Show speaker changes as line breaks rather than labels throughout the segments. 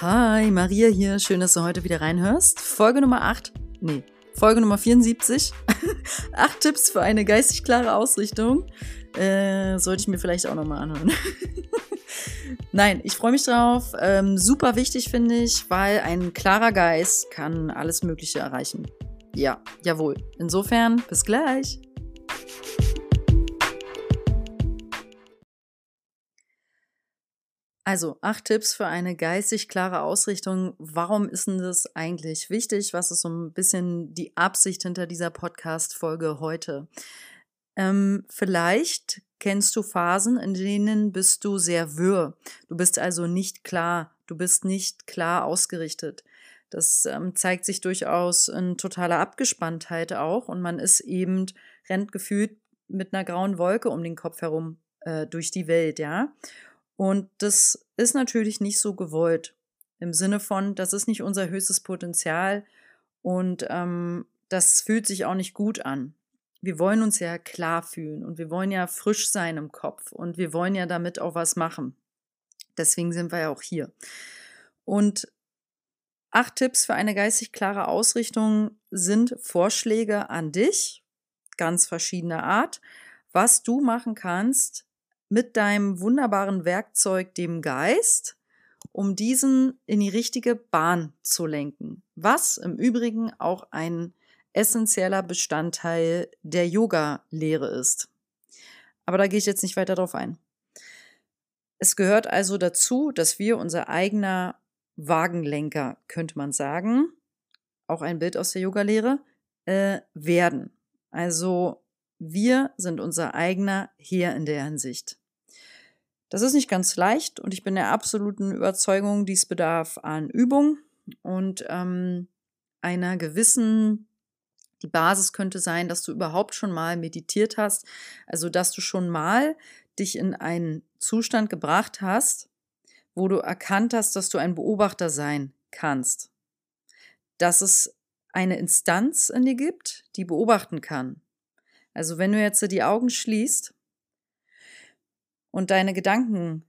Hi, Maria hier. Schön, dass du heute wieder reinhörst. Folge Nummer 8. Nee, Folge Nummer 74. Acht Tipps für eine geistig klare Ausrichtung. Äh, sollte ich mir vielleicht auch nochmal anhören. Nein, ich freue mich drauf. Ähm, super wichtig finde ich, weil ein klarer Geist kann alles Mögliche erreichen. Ja, jawohl. Insofern, bis gleich. Also, acht Tipps für eine geistig klare Ausrichtung. Warum ist denn das eigentlich wichtig? Was ist so ein bisschen die Absicht hinter dieser Podcast-Folge heute? Ähm, vielleicht kennst du Phasen, in denen bist du sehr wirr. Du bist also nicht klar. Du bist nicht klar ausgerichtet. Das ähm, zeigt sich durchaus in totaler Abgespanntheit auch und man ist eben, rennt gefühlt mit einer grauen Wolke um den Kopf herum äh, durch die Welt, ja. Und das ist natürlich nicht so gewollt. Im Sinne von, das ist nicht unser höchstes Potenzial und ähm, das fühlt sich auch nicht gut an. Wir wollen uns ja klar fühlen und wir wollen ja frisch sein im Kopf und wir wollen ja damit auch was machen. Deswegen sind wir ja auch hier. Und acht Tipps für eine geistig klare Ausrichtung sind Vorschläge an dich, ganz verschiedener Art, was du machen kannst, mit deinem wunderbaren Werkzeug, dem Geist, um diesen in die richtige Bahn zu lenken. Was im Übrigen auch ein essentieller Bestandteil der Yoga-Lehre ist. Aber da gehe ich jetzt nicht weiter drauf ein. Es gehört also dazu, dass wir unser eigener Wagenlenker, könnte man sagen, auch ein Bild aus der Yoga-Lehre, äh, werden. Also wir sind unser eigener Herr in der Hinsicht. Das ist nicht ganz leicht und ich bin der absoluten Überzeugung, dies bedarf an Übung und ähm, einer gewissen, die Basis könnte sein, dass du überhaupt schon mal meditiert hast, also dass du schon mal dich in einen Zustand gebracht hast, wo du erkannt hast, dass du ein Beobachter sein kannst. Dass es eine Instanz in dir gibt, die beobachten kann. Also wenn du jetzt die Augen schließt und deine Gedanken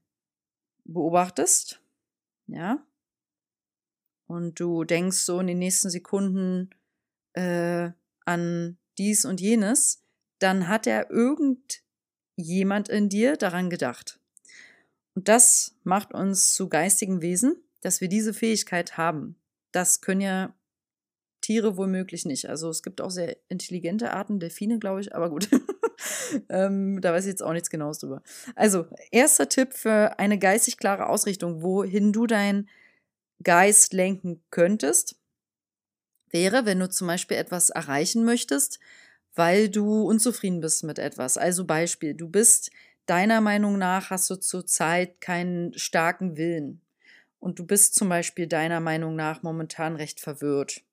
beobachtest, ja, und du denkst so in den nächsten Sekunden äh, an dies und jenes, dann hat er irgendjemand in dir daran gedacht. Und das macht uns zu geistigen Wesen, dass wir diese Fähigkeit haben. Das können ja Tiere womöglich nicht. Also es gibt auch sehr intelligente Arten, Delfine, glaube ich, aber gut. ähm, da weiß ich jetzt auch nichts Genaues drüber. Also, erster Tipp für eine geistig klare Ausrichtung, wohin du deinen Geist lenken könntest, wäre, wenn du zum Beispiel etwas erreichen möchtest, weil du unzufrieden bist mit etwas. Also Beispiel, du bist deiner Meinung nach, hast du zurzeit keinen starken Willen. Und du bist zum Beispiel deiner Meinung nach momentan recht verwirrt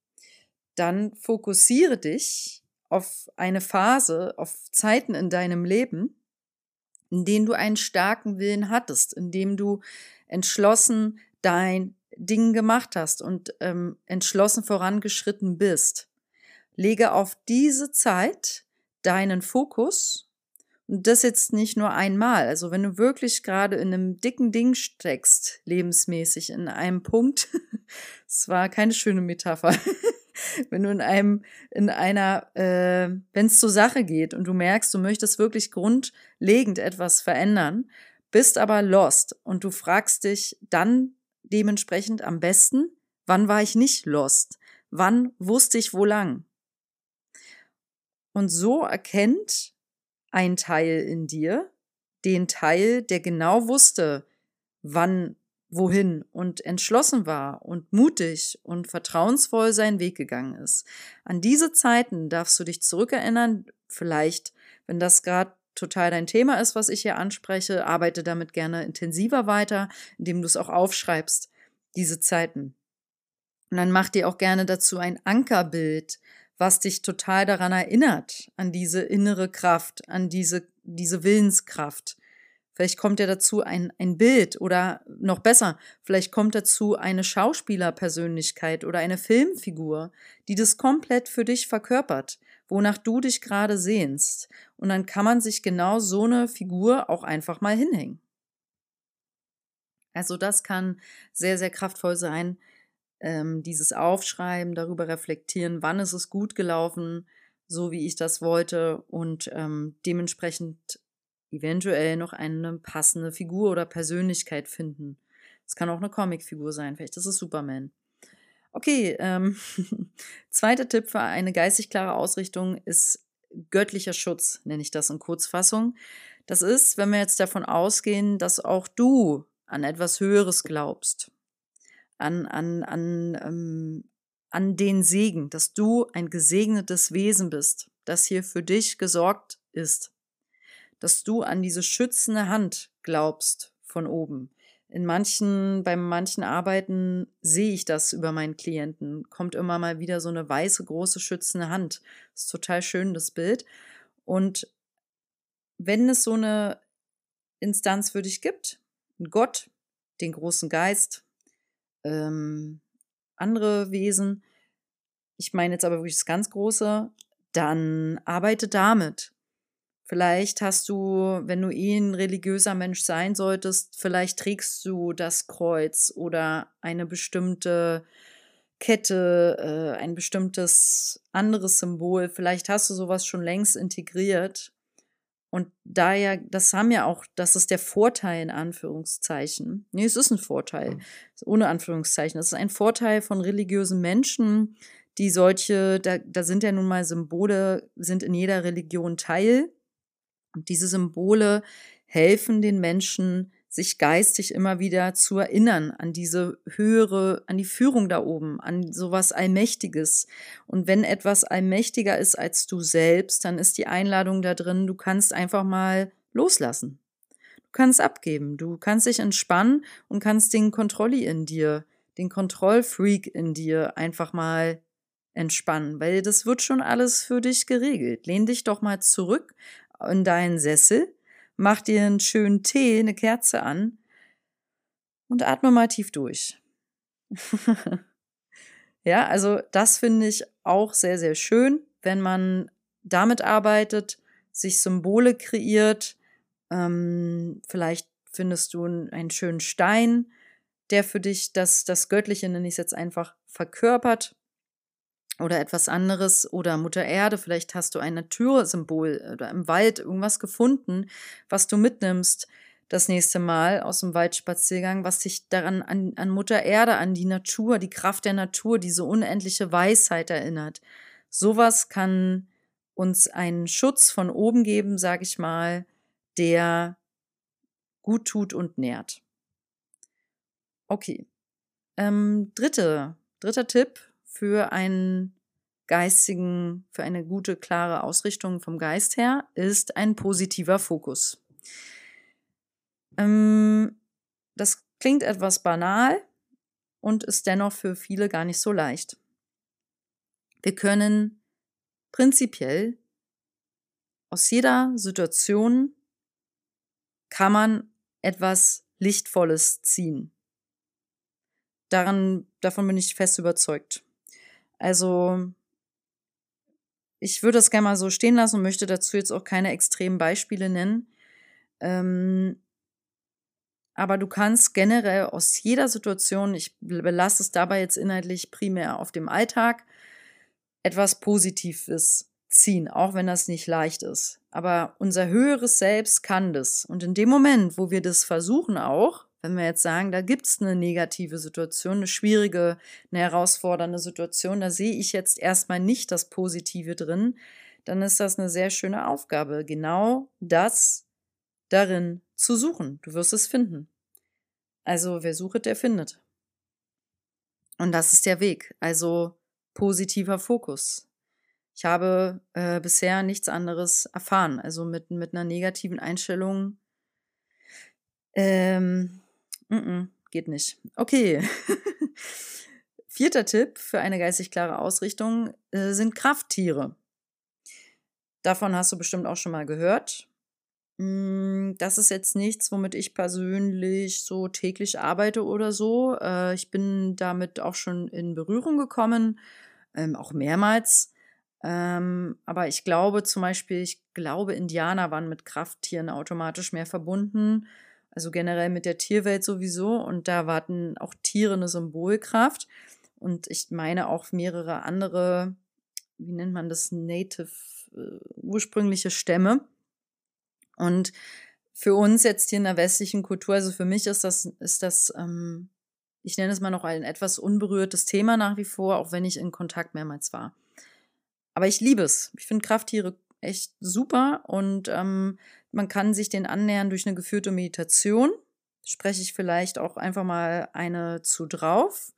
dann fokussiere dich auf eine Phase, auf Zeiten in deinem Leben, in denen du einen starken Willen hattest, in dem du entschlossen dein Ding gemacht hast und ähm, entschlossen vorangeschritten bist. Lege auf diese Zeit deinen Fokus und das jetzt nicht nur einmal. Also wenn du wirklich gerade in einem dicken Ding steckst, lebensmäßig, in einem Punkt, es war keine schöne Metapher, wenn du in einem, in einer, äh, wenn es zur Sache geht und du merkst, du möchtest wirklich grundlegend etwas verändern, bist aber lost und du fragst dich dann dementsprechend am besten, wann war ich nicht lost? Wann wusste ich wo lang? Und so erkennt ein Teil in dir den Teil, der genau wusste, wann wohin und entschlossen war und mutig und vertrauensvoll seinen Weg gegangen ist. An diese Zeiten darfst du dich zurückerinnern, vielleicht, wenn das gerade total dein Thema ist, was ich hier anspreche, arbeite damit gerne intensiver weiter, indem du es auch aufschreibst, diese Zeiten. Und dann mach dir auch gerne dazu ein Ankerbild, was dich total daran erinnert, an diese innere Kraft, an diese, diese Willenskraft, Vielleicht kommt ja dazu ein, ein Bild oder noch besser, vielleicht kommt dazu eine Schauspielerpersönlichkeit oder eine Filmfigur, die das komplett für dich verkörpert, wonach du dich gerade sehnst. Und dann kann man sich genau so eine Figur auch einfach mal hinhängen. Also das kann sehr, sehr kraftvoll sein. Ähm, dieses Aufschreiben, darüber reflektieren, wann ist es gut gelaufen, so wie ich das wollte und ähm, dementsprechend eventuell noch eine passende Figur oder Persönlichkeit finden. Es kann auch eine Comicfigur sein, vielleicht ist es Superman. Okay, ähm, zweiter Tipp für eine geistig klare Ausrichtung ist göttlicher Schutz, nenne ich das in Kurzfassung. Das ist, wenn wir jetzt davon ausgehen, dass auch du an etwas Höheres glaubst, an, an, an, ähm, an den Segen, dass du ein gesegnetes Wesen bist, das hier für dich gesorgt ist, dass du an diese schützende Hand glaubst von oben. In manchen, bei manchen Arbeiten sehe ich das über meinen Klienten. Kommt immer mal wieder so eine weiße, große, schützende Hand. Das ist total schön, das Bild. Und wenn es so eine Instanz für dich gibt, Gott, den großen Geist, ähm, andere Wesen, ich meine jetzt aber wirklich das ganz Große, dann arbeite damit. Vielleicht hast du, wenn du eh ein religiöser Mensch sein solltest, vielleicht trägst du das Kreuz oder eine bestimmte Kette, äh, ein bestimmtes anderes Symbol. Vielleicht hast du sowas schon längst integriert und da ja, das haben ja auch, das ist der Vorteil in Anführungszeichen. Nee, es ist ein Vorteil, mhm. ohne Anführungszeichen. Das ist ein Vorteil von religiösen Menschen, die solche, da, da sind ja nun mal Symbole, sind in jeder Religion Teil. Und diese Symbole helfen den Menschen, sich geistig immer wieder zu erinnern an diese höhere, an die Führung da oben, an sowas Allmächtiges. Und wenn etwas allmächtiger ist als du selbst, dann ist die Einladung da drin, du kannst einfach mal loslassen. Du kannst abgeben, du kannst dich entspannen und kannst den Kontrolli in dir, den Kontrollfreak in dir einfach mal entspannen, weil das wird schon alles für dich geregelt. Lehn dich doch mal zurück in deinen Sessel mach dir einen schönen Tee, eine Kerze an und atme mal tief durch. ja, also das finde ich auch sehr, sehr schön, wenn man damit arbeitet, sich Symbole kreiert. Ähm, vielleicht findest du einen schönen Stein, der für dich das, das Göttliche, nenne ich es jetzt einfach, verkörpert oder etwas anderes oder Mutter Erde, vielleicht hast du ein Natursymbol oder im Wald irgendwas gefunden, was du mitnimmst das nächste Mal aus dem Waldspaziergang, was dich daran an, an Mutter Erde, an die Natur, die Kraft der Natur, diese unendliche Weisheit erinnert. Sowas kann uns einen Schutz von oben geben, sag ich mal, der gut tut und nährt. Okay. Ähm, dritte, dritter Tipp für einen geistigen, für eine gute, klare Ausrichtung vom Geist her, ist ein positiver Fokus. Ähm, das klingt etwas banal und ist dennoch für viele gar nicht so leicht. Wir können prinzipiell aus jeder Situation kann man etwas Lichtvolles ziehen. Daran, davon bin ich fest überzeugt. Also ich würde das gerne mal so stehen lassen und möchte dazu jetzt auch keine extremen Beispiele nennen. Ähm, aber du kannst generell aus jeder Situation, ich belasse es dabei jetzt inhaltlich primär auf dem Alltag, etwas Positives ziehen, auch wenn das nicht leicht ist. Aber unser höheres Selbst kann das. Und in dem Moment, wo wir das versuchen auch, wenn wir jetzt sagen, da gibt es eine negative Situation, eine schwierige, eine herausfordernde Situation, da sehe ich jetzt erstmal nicht das Positive drin, dann ist das eine sehr schöne Aufgabe, genau das darin zu suchen. Du wirst es finden. Also wer sucht, der findet. Und das ist der Weg. Also positiver Fokus. Ich habe äh, bisher nichts anderes erfahren. Also mit, mit einer negativen Einstellung ähm, Mm -mm, geht nicht. Okay. Vierter Tipp für eine geistig klare Ausrichtung äh, sind Krafttiere. Davon hast du bestimmt auch schon mal gehört. Mm, das ist jetzt nichts, womit ich persönlich so täglich arbeite oder so. Äh, ich bin damit auch schon in Berührung gekommen, ähm, auch mehrmals. Ähm, aber ich glaube zum Beispiel, ich glaube, Indianer waren mit Krafttieren automatisch mehr verbunden also generell mit der Tierwelt sowieso. Und da warten auch Tiere eine Symbolkraft. Und ich meine auch mehrere andere, wie nennt man das, native, äh, ursprüngliche Stämme. Und für uns jetzt hier in der westlichen Kultur, also für mich ist das, ist das, ähm, ich nenne es mal noch ein etwas unberührtes Thema nach wie vor, auch wenn ich in Kontakt mehrmals war. Aber ich liebe es. Ich finde Krafttiere echt super und ähm, man kann sich den annähern durch eine geführte Meditation. Spreche ich vielleicht auch einfach mal eine zu drauf.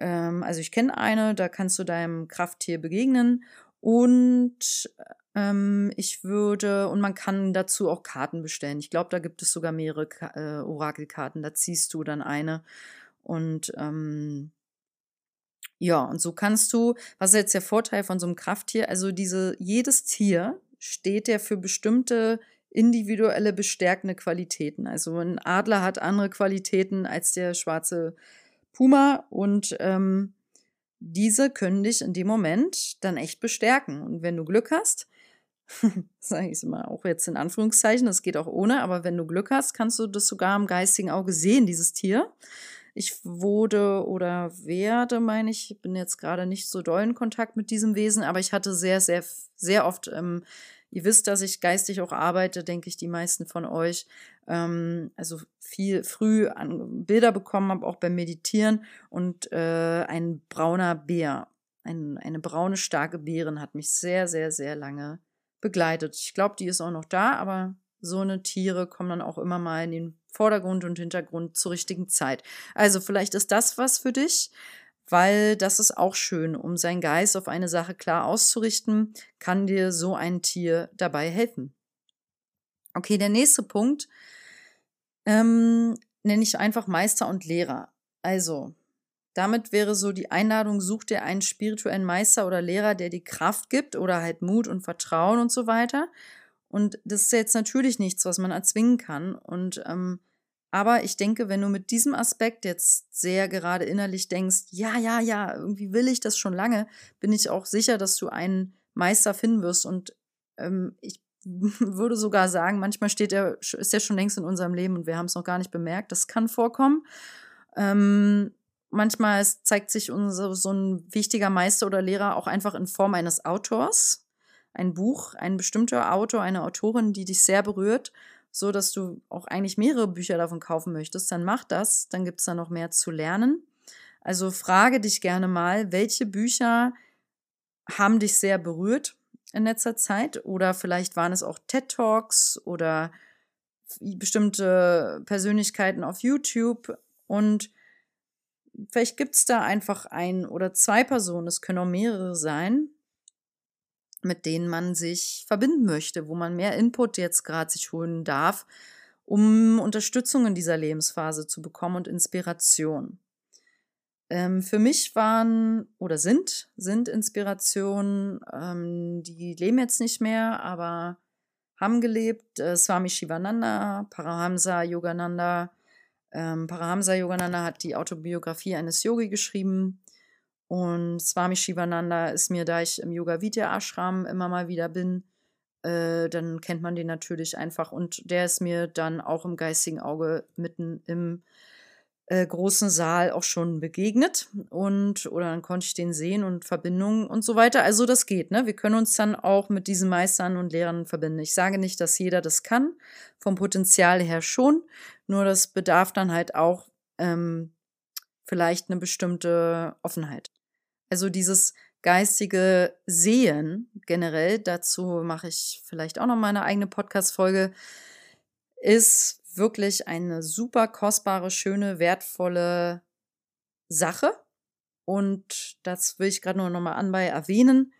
Ähm, also ich kenne eine, da kannst du deinem Krafttier begegnen und ähm, ich würde, und man kann dazu auch Karten bestellen. Ich glaube, da gibt es sogar mehrere äh, Orakelkarten. Da ziehst du dann eine. Und ähm, ja, und so kannst du, was ist jetzt der Vorteil von so einem Krafttier? Also diese, jedes Tier steht ja für bestimmte individuelle bestärkende Qualitäten. Also ein Adler hat andere Qualitäten als der schwarze Puma und ähm, diese können dich in dem Moment dann echt bestärken. Und wenn du Glück hast, sage ich es mal, auch jetzt in Anführungszeichen, das geht auch ohne, aber wenn du Glück hast, kannst du das sogar am geistigen Auge sehen, dieses Tier. Ich wurde oder werde, meine ich, bin jetzt gerade nicht so doll in Kontakt mit diesem Wesen, aber ich hatte sehr, sehr, sehr oft, ähm, ihr wisst, dass ich geistig auch arbeite, denke ich, die meisten von euch. Ähm, also viel früh an Bilder bekommen habe, auch beim Meditieren und äh, ein brauner Bär, ein, eine braune, starke Bärin hat mich sehr, sehr, sehr lange begleitet. Ich glaube, die ist auch noch da, aber so eine Tiere kommen dann auch immer mal in den Vordergrund und Hintergrund zur richtigen Zeit. Also vielleicht ist das was für dich, weil das ist auch schön, um seinen Geist auf eine Sache klar auszurichten, kann dir so ein Tier dabei helfen. Okay, der nächste Punkt ähm, nenne ich einfach Meister und Lehrer. Also, damit wäre so die Einladung, such dir einen spirituellen Meister oder Lehrer, der dir Kraft gibt oder halt Mut und Vertrauen und so weiter. Und das ist jetzt natürlich nichts, was man erzwingen kann. Und ähm, aber ich denke, wenn du mit diesem Aspekt jetzt sehr gerade innerlich denkst, ja, ja, ja, irgendwie will ich das schon lange, bin ich auch sicher, dass du einen Meister finden wirst. Und ähm, ich würde sogar sagen, manchmal steht er, ist er schon längst in unserem Leben und wir haben es noch gar nicht bemerkt. Das kann vorkommen. Ähm, manchmal zeigt sich unser, so ein wichtiger Meister oder Lehrer auch einfach in Form eines Autors ein Buch, ein bestimmter Autor, eine Autorin, die dich sehr berührt, so dass du auch eigentlich mehrere Bücher davon kaufen möchtest, dann mach das, dann gibt es da noch mehr zu lernen. Also frage dich gerne mal, welche Bücher haben dich sehr berührt in letzter Zeit? Oder vielleicht waren es auch TED Talks oder bestimmte Persönlichkeiten auf YouTube. Und vielleicht gibt es da einfach ein oder zwei Personen, es können auch mehrere sein, mit denen man sich verbinden möchte, wo man mehr Input jetzt gerade sich holen darf, um Unterstützung in dieser Lebensphase zu bekommen und Inspiration. Ähm, für mich waren oder sind, sind Inspirationen, ähm, die leben jetzt nicht mehr, aber haben gelebt. Äh, Swami Shivananda, Parahamsa Yogananda. Ähm, Parahamsa Yogananda hat die Autobiografie eines Yogi geschrieben. Und Swami Shivananda ist mir, da ich im Yoga Vidya Ashram immer mal wieder bin, äh, dann kennt man den natürlich einfach. Und der ist mir dann auch im geistigen Auge mitten im äh, großen Saal auch schon begegnet. Und, oder dann konnte ich den sehen und Verbindungen und so weiter. Also das geht, ne? Wir können uns dann auch mit diesen Meistern und Lehrern verbinden. Ich sage nicht, dass jeder das kann, vom Potenzial her schon. Nur das bedarf dann halt auch ähm, vielleicht eine bestimmte Offenheit. Also dieses geistige Sehen generell, dazu mache ich vielleicht auch noch mal eine eigene Podcast-Folge, ist wirklich eine super kostbare, schöne, wertvolle Sache. Und das will ich gerade nur noch mal anbei erwähnen.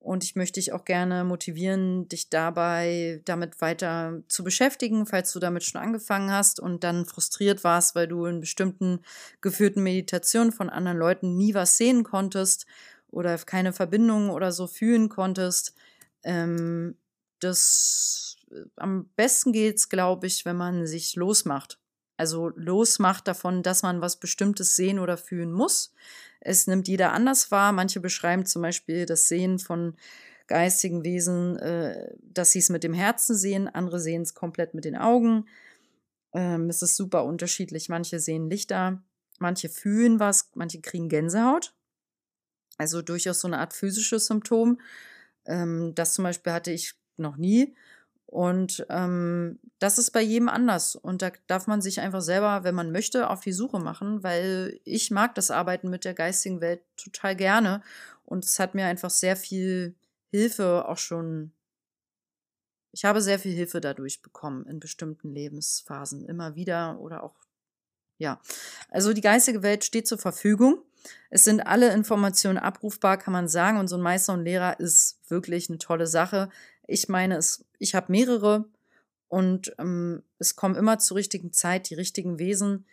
Und ich möchte dich auch gerne motivieren, dich dabei damit weiter zu beschäftigen, falls du damit schon angefangen hast und dann frustriert warst, weil du in bestimmten geführten Meditationen von anderen Leuten nie was sehen konntest oder keine Verbindung oder so fühlen konntest. Ähm, das äh, am besten geht's, glaube ich, wenn man sich losmacht. Also losmacht davon, dass man was Bestimmtes sehen oder fühlen muss. Es nimmt jeder anders wahr. Manche beschreiben zum Beispiel das Sehen von geistigen Wesen, äh, dass sie es mit dem Herzen sehen, andere sehen es komplett mit den Augen. Ähm, es ist super unterschiedlich. Manche sehen Lichter, manche fühlen was, manche kriegen Gänsehaut. Also durchaus so eine Art physisches Symptom. Ähm, das zum Beispiel hatte ich noch nie. Und ähm, das ist bei jedem anders. Und da darf man sich einfach selber, wenn man möchte, auf die Suche machen, weil ich mag das Arbeiten mit der geistigen Welt total gerne. Und es hat mir einfach sehr viel Hilfe auch schon. Ich habe sehr viel Hilfe dadurch bekommen in bestimmten Lebensphasen. Immer wieder oder auch, ja. Also die geistige Welt steht zur Verfügung. Es sind alle Informationen abrufbar, kann man sagen. Und so ein Meister und Lehrer ist wirklich eine tolle Sache. Ich meine, es, ich habe mehrere und ähm, es kommen immer zur richtigen Zeit die richtigen Wesen.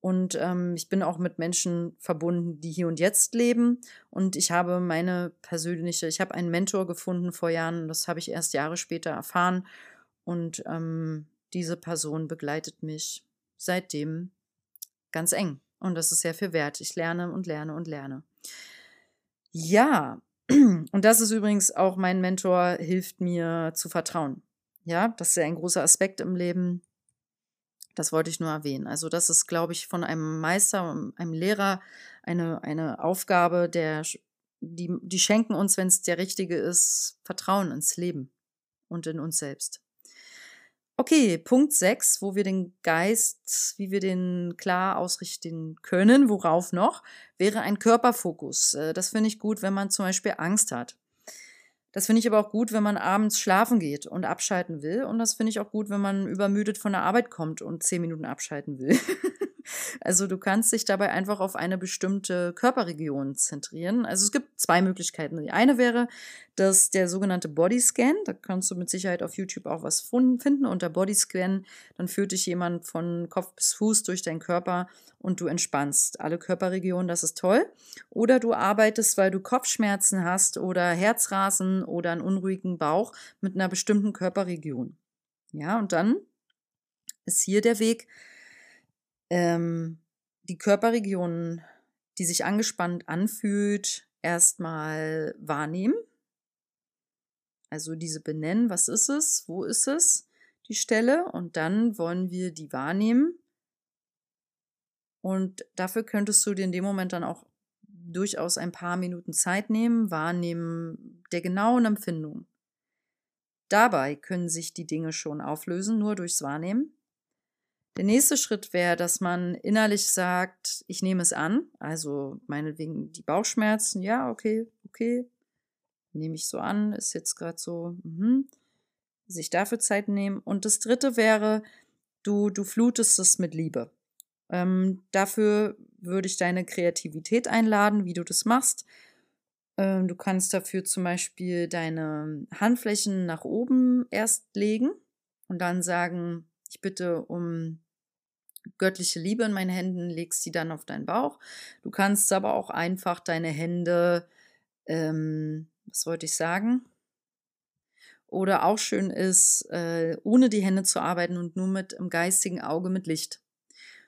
Und ähm, ich bin auch mit Menschen verbunden, die hier und jetzt leben. Und ich habe meine persönliche, ich habe einen Mentor gefunden vor Jahren, das habe ich erst Jahre später erfahren. Und ähm, diese Person begleitet mich seitdem ganz eng. Und das ist sehr viel wert. Ich lerne und lerne und lerne. Ja, und das ist übrigens auch mein Mentor, hilft mir zu vertrauen. Ja, das ist ja ein großer Aspekt im Leben. Das wollte ich nur erwähnen. Also, das ist, glaube ich, von einem Meister, einem Lehrer eine, eine Aufgabe, der, die, die schenken uns, wenn es der richtige ist, Vertrauen ins Leben und in uns selbst. Okay, Punkt 6, wo wir den Geist, wie wir den klar ausrichten können, worauf noch, wäre ein Körperfokus. Äh, das finde ich gut, wenn man zum Beispiel Angst hat. Das finde ich aber auch gut, wenn man abends schlafen geht und abschalten will. Und das finde ich auch gut, wenn man übermüdet von der Arbeit kommt und zehn Minuten abschalten will. Also du kannst dich dabei einfach auf eine bestimmte Körperregion zentrieren. Also es gibt zwei Möglichkeiten. Die eine wäre, dass der sogenannte Bodyscan, da kannst du mit Sicherheit auf YouTube auch was finden unter Bodyscan, dann führt dich jemand von Kopf bis Fuß durch deinen Körper und du entspannst alle Körperregionen, das ist toll. Oder du arbeitest, weil du Kopfschmerzen hast oder Herzrasen oder einen unruhigen Bauch mit einer bestimmten Körperregion. Ja, und dann ist hier der Weg, ähm, die Körperregionen, die sich angespannt anfühlt, erstmal wahrnehmen. Also diese benennen, was ist es, wo ist es, die Stelle, und dann wollen wir die wahrnehmen. Und dafür könntest du dir in dem Moment dann auch durchaus ein paar Minuten Zeit nehmen, wahrnehmen der genauen Empfindung. Dabei können sich die Dinge schon auflösen, nur durchs Wahrnehmen. Der nächste Schritt wäre, dass man innerlich sagt, ich nehme es an, also meinetwegen die Bauchschmerzen, ja, okay, okay, nehme ich so an, ist jetzt gerade so, mh, sich dafür Zeit nehmen. Und das dritte wäre, du, du flutest es mit Liebe. Ähm, dafür würde ich deine Kreativität einladen, wie du das machst. Ähm, du kannst dafür zum Beispiel deine Handflächen nach oben erst legen und dann sagen, ich bitte um göttliche Liebe in meinen Händen, legst sie dann auf deinen Bauch. Du kannst aber auch einfach deine Hände, ähm, was wollte ich sagen? Oder auch schön ist, äh, ohne die Hände zu arbeiten und nur mit im geistigen Auge mit Licht.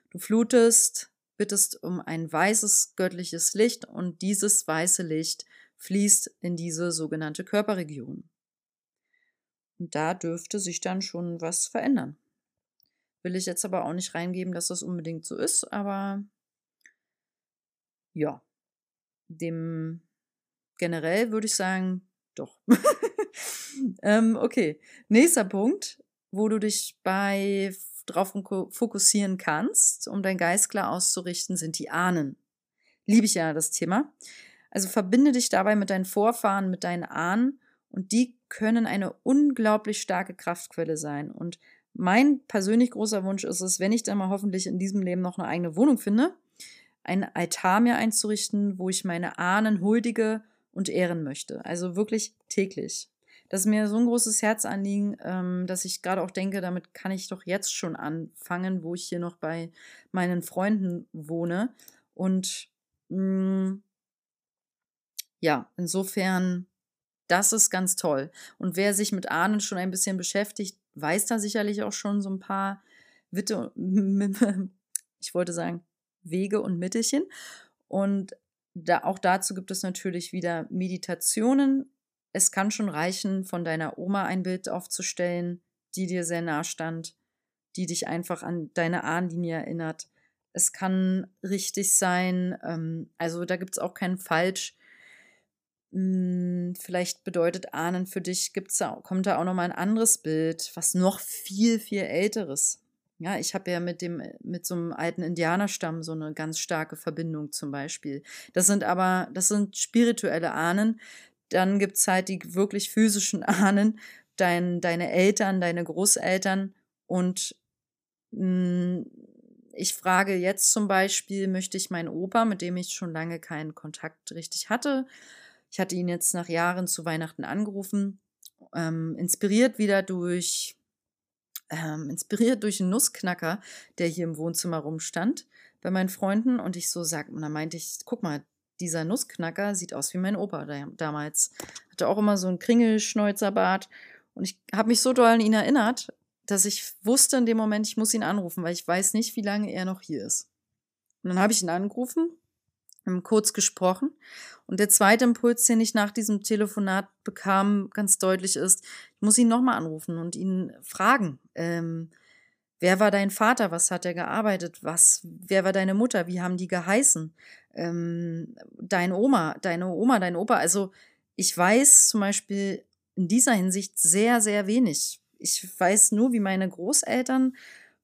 Du flutest, bittest um ein weißes göttliches Licht und dieses weiße Licht fließt in diese sogenannte Körperregion. Und da dürfte sich dann schon was verändern. Will ich jetzt aber auch nicht reingeben, dass das unbedingt so ist, aber ja, dem generell würde ich sagen, doch. ähm, okay, nächster Punkt, wo du dich bei drauf fokussieren kannst, um dein Geist klar auszurichten, sind die Ahnen. Liebe ich ja das Thema. Also verbinde dich dabei mit deinen Vorfahren, mit deinen Ahnen und die können eine unglaublich starke Kraftquelle sein. Und mein persönlich großer Wunsch ist es, wenn ich dann mal hoffentlich in diesem Leben noch eine eigene Wohnung finde, ein Altar mir einzurichten, wo ich meine Ahnen huldige und ehren möchte. Also wirklich täglich. Das ist mir so ein großes Herzanliegen, ähm, dass ich gerade auch denke, damit kann ich doch jetzt schon anfangen, wo ich hier noch bei meinen Freunden wohne. Und mh, mm, ja, insofern, das ist ganz toll. Und wer sich mit Ahnen schon ein bisschen beschäftigt, weiß da sicherlich auch schon so ein paar Witte, ich wollte sagen, Wege und Mittelchen. Und da, auch dazu gibt es natürlich wieder Meditationen. Es kann schon reichen, von deiner Oma ein Bild aufzustellen, die dir sehr nah stand, die dich einfach an deine Ahnenlinie erinnert. Es kann richtig sein, ähm, also da gibt es auch kein Falsch. Hm, vielleicht bedeutet Ahnen für dich, gibt's da, kommt da auch nochmal ein anderes Bild, was noch viel, viel älteres. Ja, ich habe ja mit dem, mit so einem alten Indianerstamm so eine ganz starke Verbindung zum Beispiel. Das sind aber, das sind spirituelle Ahnen. Dann gibt es halt die wirklich physischen Ahnen, dein, deine Eltern, deine Großeltern und mh, hm, ich frage jetzt zum Beispiel, möchte ich meinen Opa, mit dem ich schon lange keinen Kontakt richtig hatte, ich hatte ihn jetzt nach Jahren zu Weihnachten angerufen, ähm, inspiriert wieder durch, ähm, inspiriert durch einen Nussknacker, der hier im Wohnzimmer rumstand bei meinen Freunden und ich so sag, und dann meinte ich, guck mal, dieser Nussknacker sieht aus wie mein Opa damals. Hatte auch immer so einen Kringelschnäuzerbart und ich habe mich so doll an ihn erinnert, dass ich wusste in dem Moment, ich muss ihn anrufen, weil ich weiß nicht, wie lange er noch hier ist. Und dann habe ich ihn angerufen, kurz gesprochen. Und der zweite Impuls, den ich nach diesem Telefonat bekam, ganz deutlich ist, ich muss ihn nochmal anrufen und ihn fragen. Ähm, wer war dein Vater? Was hat er gearbeitet? Was, wer war deine Mutter? Wie haben die geheißen? Ähm, deine Oma, deine Oma, dein Opa. Also ich weiß zum Beispiel in dieser Hinsicht sehr, sehr wenig. Ich weiß nur, wie meine Großeltern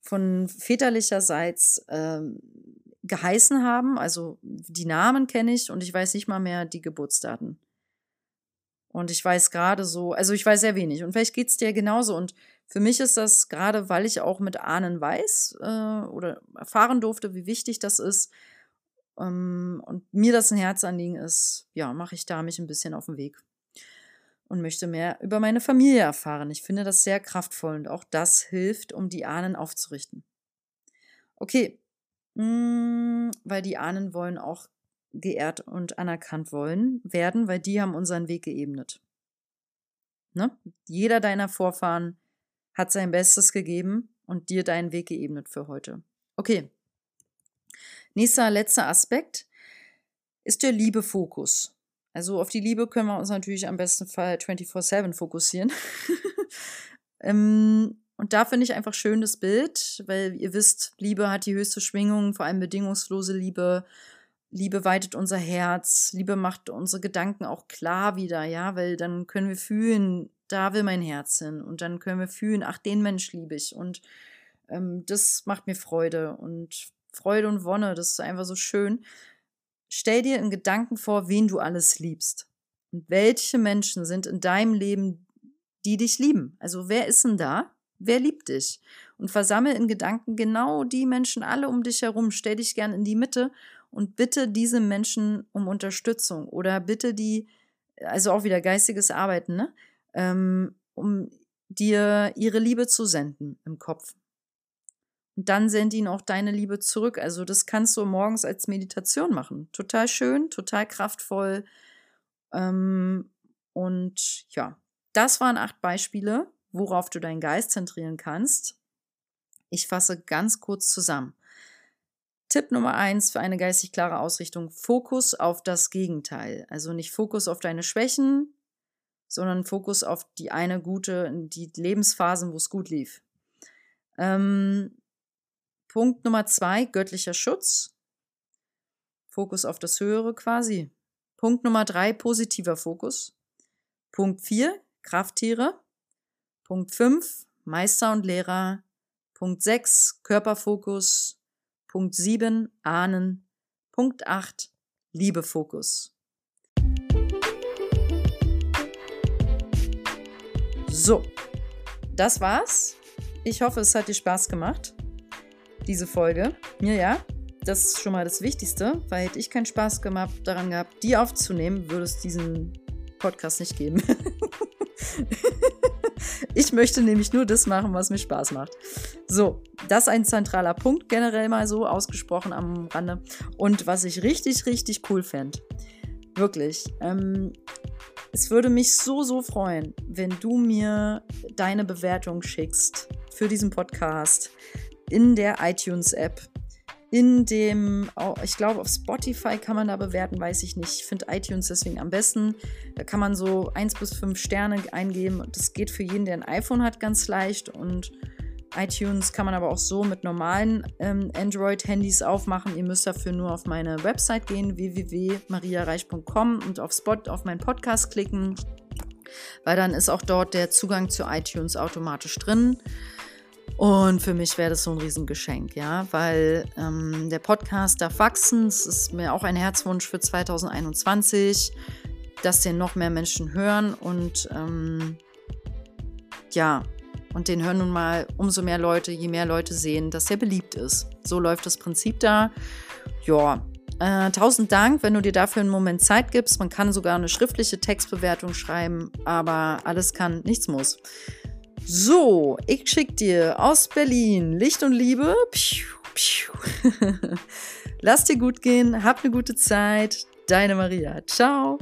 von väterlicherseits ähm, geheißen haben. Also die Namen kenne ich und ich weiß nicht mal mehr die Geburtsdaten. Und ich weiß gerade so, also ich weiß sehr wenig. Und vielleicht geht es dir genauso. Und für mich ist das gerade, weil ich auch mit Ahnen weiß äh, oder erfahren durfte, wie wichtig das ist ähm, und mir das ein Herzanliegen ist, ja, mache ich da mich ein bisschen auf den Weg und möchte mehr über meine Familie erfahren. Ich finde das sehr kraftvoll und auch das hilft, um die Ahnen aufzurichten. Okay, mmh, weil die Ahnen wollen auch geehrt und anerkannt wollen werden, weil die haben unseren Weg geebnet. Ne? Jeder deiner Vorfahren hat sein Bestes gegeben und dir deinen Weg geebnet für heute. Okay. Nächster, letzter Aspekt ist der Liebefokus. Also auf die Liebe können wir uns natürlich am besten Fall 24-7 fokussieren. ähm, und da finde ich einfach schön das Bild, weil ihr wisst, Liebe hat die höchste Schwingung, vor allem bedingungslose Liebe. Liebe weitet unser Herz, Liebe macht unsere Gedanken auch klar wieder, ja, weil dann können wir fühlen, da will mein Herz hin. Und dann können wir fühlen, ach, den Mensch liebe ich. Und ähm, das macht mir Freude. Und Freude und Wonne, das ist einfach so schön. Stell dir in Gedanken vor, wen du alles liebst. Und welche Menschen sind in deinem Leben, die dich lieben? Also wer ist denn da? Wer liebt dich? Und versammel in Gedanken genau die Menschen alle um dich herum. Stell dich gern in die Mitte und bitte diese Menschen um Unterstützung oder bitte die, also auch wieder geistiges Arbeiten, ne? Ähm, um dir ihre Liebe zu senden im Kopf. Und dann send ihnen auch deine Liebe zurück. Also das kannst du morgens als Meditation machen. Total schön, total kraftvoll. Ähm, und ja, das waren acht Beispiele, worauf du deinen Geist zentrieren kannst. Ich fasse ganz kurz zusammen. Tipp Nummer eins für eine geistig klare Ausrichtung: Fokus auf das Gegenteil. Also nicht Fokus auf deine Schwächen, sondern Fokus auf die eine gute, die Lebensphasen, wo es gut lief. Ähm, Punkt Nummer zwei, göttlicher Schutz. Fokus auf das Höhere quasi. Punkt Nummer drei, positiver Fokus. Punkt vier, Krafttiere. Punkt fünf, Meister und Lehrer. Punkt sechs, Körperfokus. Punkt sieben, Ahnen. Punkt acht, Liebefokus. So, das war's. Ich hoffe, es hat dir Spaß gemacht diese Folge. Mir ja. Das ist schon mal das Wichtigste, weil hätte ich keinen Spaß gemacht, daran gehabt, die aufzunehmen, würde es diesen Podcast nicht geben. ich möchte nämlich nur das machen, was mir Spaß macht. So, das ist ein zentraler Punkt, generell mal so ausgesprochen am Rande. Und was ich richtig, richtig cool fände, wirklich, ähm, es würde mich so, so freuen, wenn du mir deine Bewertung schickst für diesen Podcast in der iTunes-App. In dem, ich glaube, auf Spotify kann man da bewerten, weiß ich nicht. Ich finde iTunes deswegen am besten. Da kann man so 1 bis 5 Sterne eingeben. Das geht für jeden, der ein iPhone hat, ganz leicht. Und iTunes kann man aber auch so mit normalen ähm, Android-Handys aufmachen. Ihr müsst dafür nur auf meine Website gehen, www.mariareich.com und auf Spot auf meinen Podcast klicken, weil dann ist auch dort der Zugang zu iTunes automatisch drin. Und für mich wäre das so ein Riesengeschenk, ja, weil ähm, der Podcast darf wachsen. Es ist mir auch ein Herzwunsch für 2021, dass den noch mehr Menschen hören und ähm, ja, und den hören nun mal umso mehr Leute, je mehr Leute sehen, dass er beliebt ist. So läuft das Prinzip da. Ja, äh, tausend Dank, wenn du dir dafür einen Moment Zeit gibst. Man kann sogar eine schriftliche Textbewertung schreiben, aber alles kann, nichts muss. So, ich schicke dir aus Berlin Licht und Liebe. Piu, piu. Lass dir gut gehen, hab eine gute Zeit. Deine Maria. Ciao.